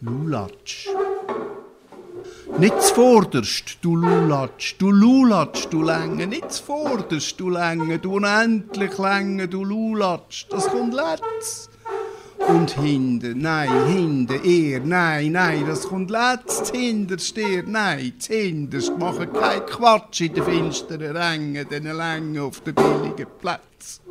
Lulatsch. Nicht zuvorderst, du Lulatsch, du Lulatsch, du Länge, nicht zuvorderst, du Länge, du unendlich Länge, du Lulatsch, das kommt letzt. Und hinten, nein, hinten, er, nein, nein, das kommt letzt, hinterst, er, nein, hinterst, machen kein Quatsch in den finsteren Rängen, den Längen auf den billigen Plätzen.